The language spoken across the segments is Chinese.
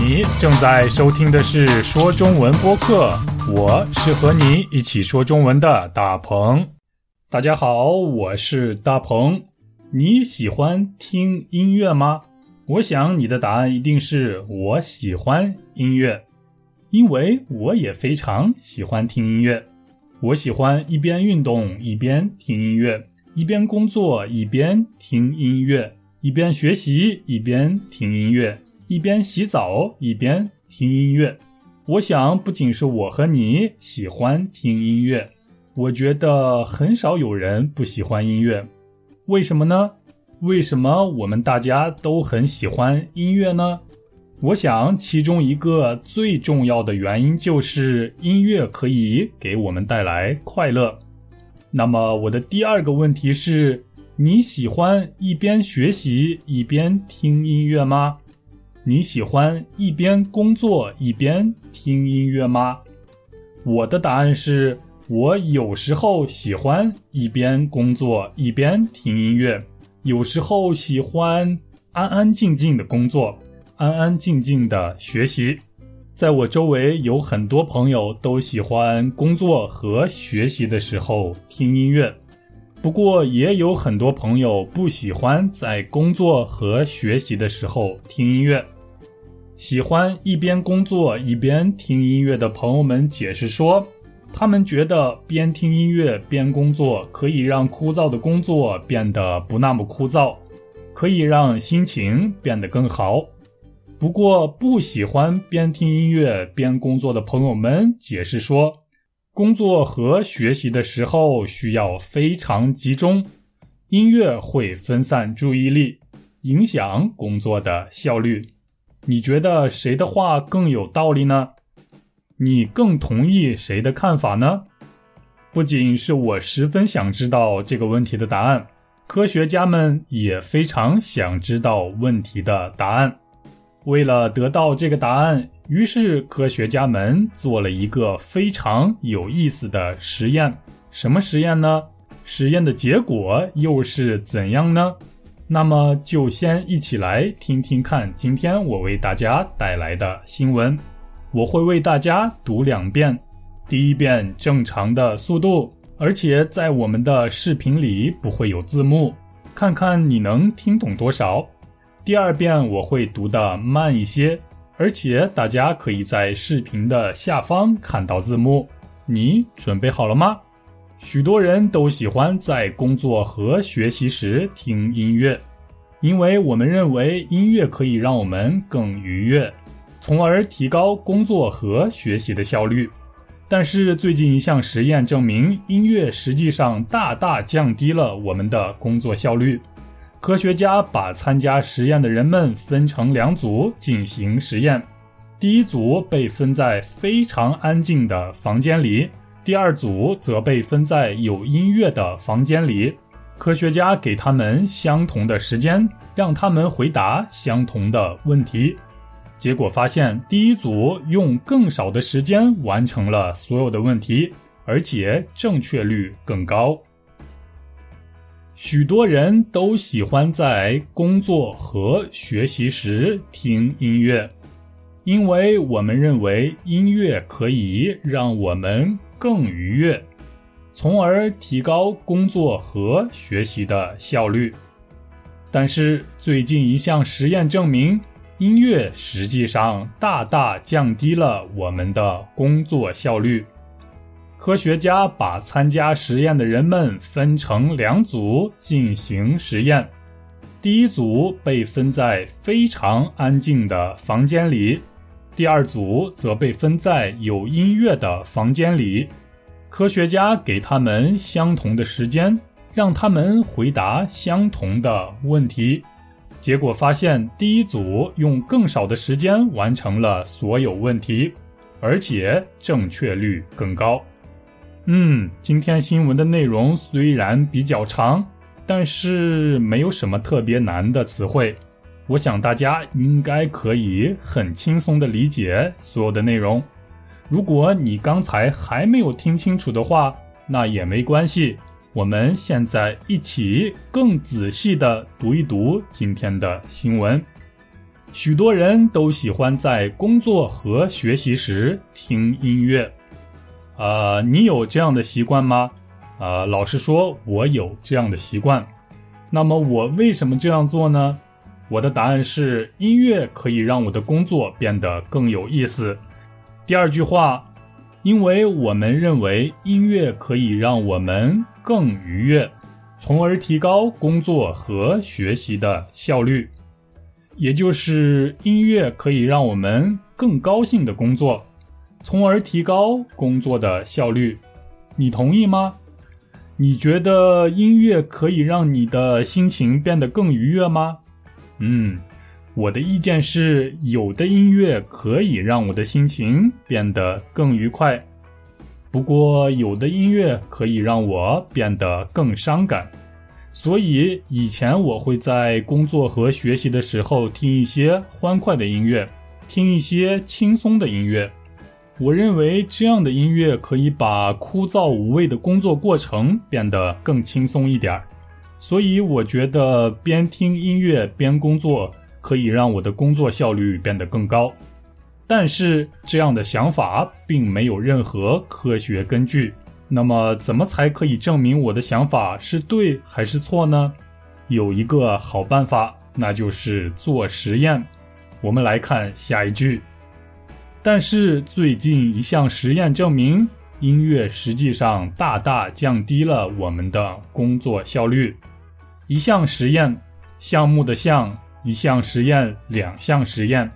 你正在收听的是说中文播客，我是和你一起说中文的大鹏。大家好，我是大鹏。你喜欢听音乐吗？我想你的答案一定是我喜欢音乐，因为我也非常喜欢听音乐。我喜欢一边运动一边听音乐，一边工作一边听音乐，一边学习一边听音乐。一边洗澡一边听音乐，我想不仅是我和你喜欢听音乐，我觉得很少有人不喜欢音乐。为什么呢？为什么我们大家都很喜欢音乐呢？我想其中一个最重要的原因就是音乐可以给我们带来快乐。那么我的第二个问题是：你喜欢一边学习一边听音乐吗？你喜欢一边工作一边听音乐吗？我的答案是我有时候喜欢一边工作一边听音乐，有时候喜欢安安静静的工作，安安静静的学习。在我周围有很多朋友都喜欢工作和学习的时候听音乐，不过也有很多朋友不喜欢在工作和学习的时候听音乐。喜欢一边工作一边听音乐的朋友们解释说，他们觉得边听音乐边工作可以让枯燥的工作变得不那么枯燥，可以让心情变得更好。不过，不喜欢边听音乐边工作的朋友们解释说，工作和学习的时候需要非常集中，音乐会分散注意力，影响工作的效率。你觉得谁的话更有道理呢？你更同意谁的看法呢？不仅是我十分想知道这个问题的答案，科学家们也非常想知道问题的答案。为了得到这个答案，于是科学家们做了一个非常有意思的实验。什么实验呢？实验的结果又是怎样呢？那么就先一起来听听看，今天我为大家带来的新闻。我会为大家读两遍，第一遍正常的速度，而且在我们的视频里不会有字幕，看看你能听懂多少。第二遍我会读的慢一些，而且大家可以在视频的下方看到字幕。你准备好了吗？许多人都喜欢在工作和学习时听音乐，因为我们认为音乐可以让我们更愉悦，从而提高工作和学习的效率。但是，最近一项实验证明，音乐实际上大大降低了我们的工作效率。科学家把参加实验的人们分成两组进行实验，第一组被分在非常安静的房间里。第二组则被分在有音乐的房间里，科学家给他们相同的时间，让他们回答相同的问题。结果发现，第一组用更少的时间完成了所有的问题，而且正确率更高。许多人都喜欢在工作和学习时听音乐，因为我们认为音乐可以让我们。更愉悦，从而提高工作和学习的效率。但是，最近一项实验证明，音乐实际上大大降低了我们的工作效率。科学家把参加实验的人们分成两组进行实验，第一组被分在非常安静的房间里。第二组则被分在有音乐的房间里，科学家给他们相同的时间，让他们回答相同的问题。结果发现，第一组用更少的时间完成了所有问题，而且正确率更高。嗯，今天新闻的内容虽然比较长，但是没有什么特别难的词汇。我想大家应该可以很轻松的理解所有的内容。如果你刚才还没有听清楚的话，那也没关系。我们现在一起更仔细的读一读今天的新闻。许多人都喜欢在工作和学习时听音乐。呃，你有这样的习惯吗？呃，老实说，我有这样的习惯。那么我为什么这样做呢？我的答案是：音乐可以让我的工作变得更有意思。第二句话，因为我们认为音乐可以让我们更愉悦，从而提高工作和学习的效率。也就是音乐可以让我们更高兴的工作，从而提高工作的效率。你同意吗？你觉得音乐可以让你的心情变得更愉悦吗？嗯，我的意见是，有的音乐可以让我的心情变得更愉快，不过有的音乐可以让我变得更伤感。所以以前我会在工作和学习的时候听一些欢快的音乐，听一些轻松的音乐。我认为这样的音乐可以把枯燥无味的工作过程变得更轻松一点儿。所以我觉得边听音乐边工作可以让我的工作效率变得更高。但是这样的想法并没有任何科学根据。那么，怎么才可以证明我的想法是对还是错呢？有一个好办法，那就是做实验。我们来看下一句。但是最近一项实验证明，音乐实际上大大降低了我们的工作效率。一项实验，项目的项，一项实验，两项实验。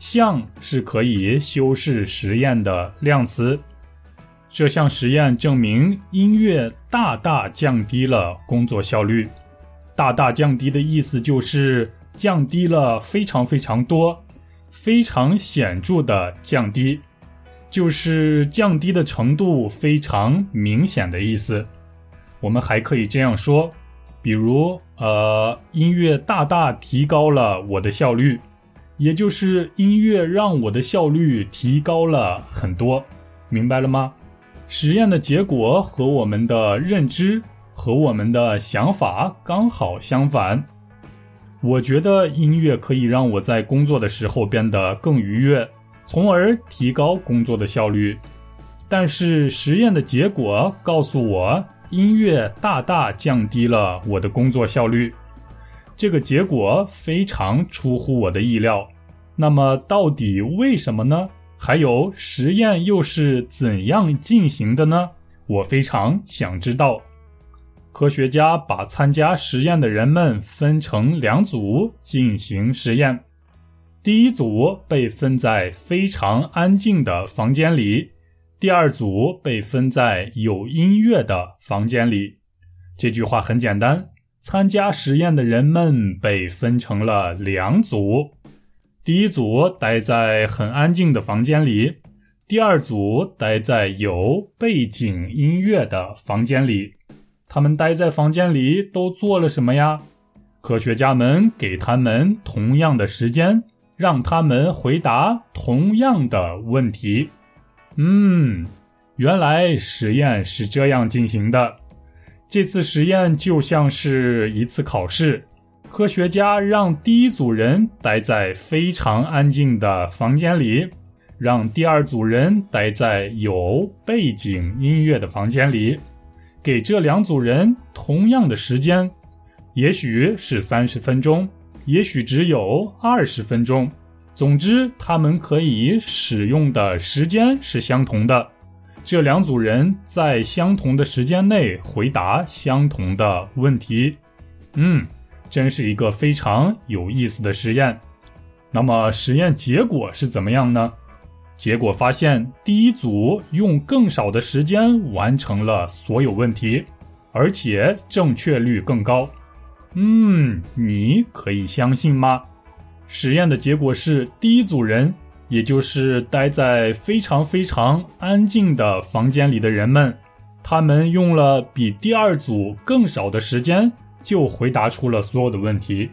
项是可以修饰实验的量词。这项实验证明，音乐大大降低了工作效率。大大降低的意思就是降低了非常非常多、非常显著的降低，就是降低的程度非常明显的意思。我们还可以这样说，比如，呃，音乐大大提高了我的效率，也就是音乐让我的效率提高了很多。明白了吗？实验的结果和我们的认知和我们的想法刚好相反。我觉得音乐可以让我在工作的时候变得更愉悦，从而提高工作的效率。但是实验的结果告诉我，音乐大大降低了我的工作效率。这个结果非常出乎我的意料。那么，到底为什么呢？还有实验又是怎样进行的呢？我非常想知道。科学家把参加实验的人们分成两组进行实验，第一组被分在非常安静的房间里，第二组被分在有音乐的房间里。这句话很简单，参加实验的人们被分成了两组。第一组待在很安静的房间里，第二组待在有背景音乐的房间里。他们待在房间里都做了什么呀？科学家们给他们同样的时间，让他们回答同样的问题。嗯，原来实验是这样进行的。这次实验就像是一次考试。科学家让第一组人待在非常安静的房间里，让第二组人待在有背景音乐的房间里，给这两组人同样的时间，也许是三十分钟，也许只有二十分钟。总之，他们可以使用的时间是相同的。这两组人在相同的时间内回答相同的问题。嗯。真是一个非常有意思的实验。那么实验结果是怎么样呢？结果发现，第一组用更少的时间完成了所有问题，而且正确率更高。嗯，你可以相信吗？实验的结果是，第一组人，也就是待在非常非常安静的房间里的人们，他们用了比第二组更少的时间。就回答出了所有的问题，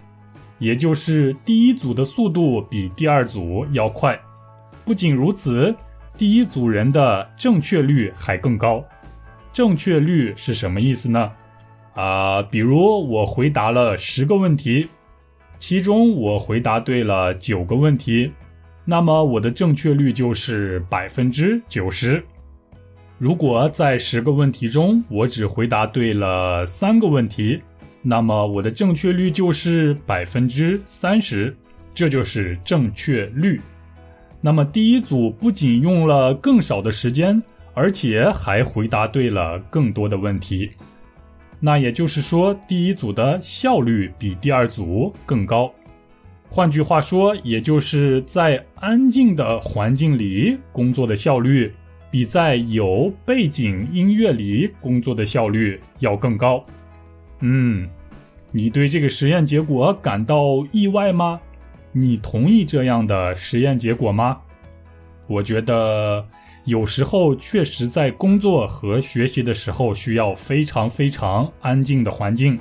也就是第一组的速度比第二组要快。不仅如此，第一组人的正确率还更高。正确率是什么意思呢？啊，比如我回答了十个问题，其中我回答对了九个问题，那么我的正确率就是百分之九十。如果在十个问题中我只回答对了三个问题，那么我的正确率就是百分之三十，这就是正确率。那么第一组不仅用了更少的时间，而且还回答对了更多的问题。那也就是说，第一组的效率比第二组更高。换句话说，也就是在安静的环境里工作的效率。比在有背景音乐里工作的效率要更高。嗯，你对这个实验结果感到意外吗？你同意这样的实验结果吗？我觉得有时候确实在工作和学习的时候需要非常非常安静的环境。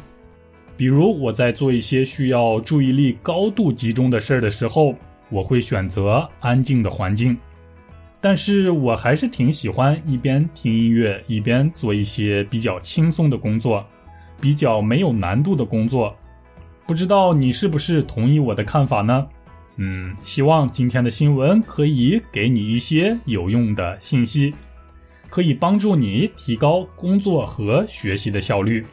比如我在做一些需要注意力高度集中的事儿的时候，我会选择安静的环境。但是我还是挺喜欢一边听音乐一边做一些比较轻松的工作，比较没有难度的工作。不知道你是不是同意我的看法呢？嗯，希望今天的新闻可以给你一些有用的信息，可以帮助你提高工作和学习的效率。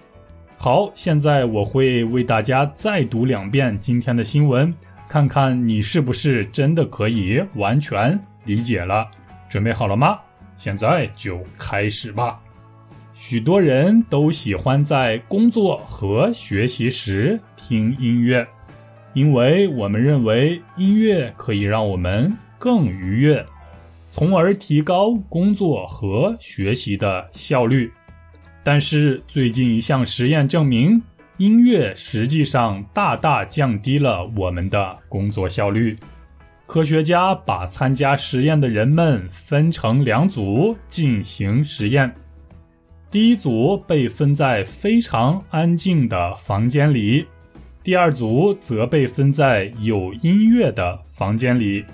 好，现在我会为大家再读两遍今天的新闻，看看你是不是真的可以完全。理解了，准备好了吗？现在就开始吧。许多人都喜欢在工作和学习时听音乐，因为我们认为音乐可以让我们更愉悦，从而提高工作和学习的效率。但是，最近一项实验证明，音乐实际上大大降低了我们的工作效率。科学家把参加实验的人们分成两组进行实验，第一组被分在非常安静的房间里，第二组则被分在有音乐的房间里。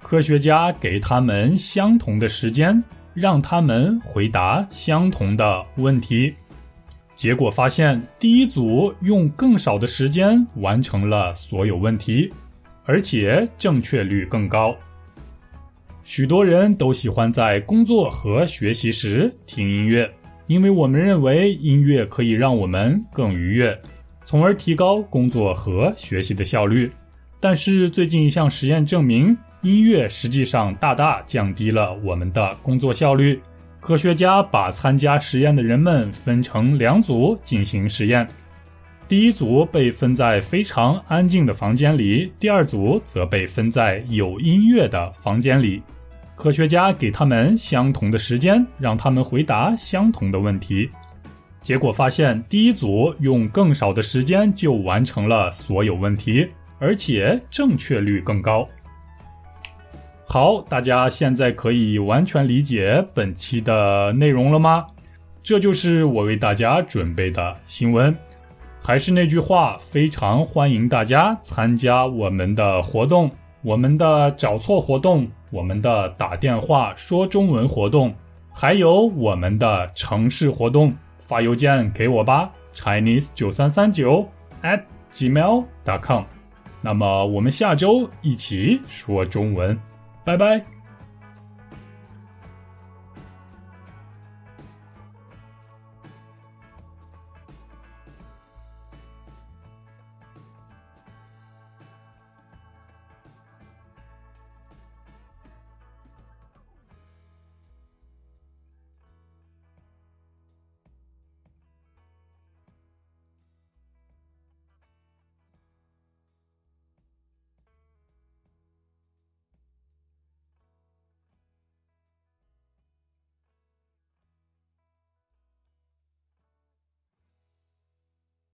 科学家给他们相同的时间，让他们回答相同的问题，结果发现第一组用更少的时间完成了所有问题。而且正确率更高。许多人都喜欢在工作和学习时听音乐，因为我们认为音乐可以让我们更愉悦，从而提高工作和学习的效率。但是最近一项实验证明，音乐实际上大大降低了我们的工作效率。科学家把参加实验的人们分成两组进行实验。第一组被分在非常安静的房间里，第二组则被分在有音乐的房间里。科学家给他们相同的时间，让他们回答相同的问题。结果发现，第一组用更少的时间就完成了所有问题，而且正确率更高。好，大家现在可以完全理解本期的内容了吗？这就是我为大家准备的新闻。还是那句话，非常欢迎大家参加我们的活动，我们的找错活动，我们的打电话说中文活动，还有我们的城市活动，发邮件给我吧，Chinese 九三三九 at gmail dot com。那么我们下周一起说中文，拜拜。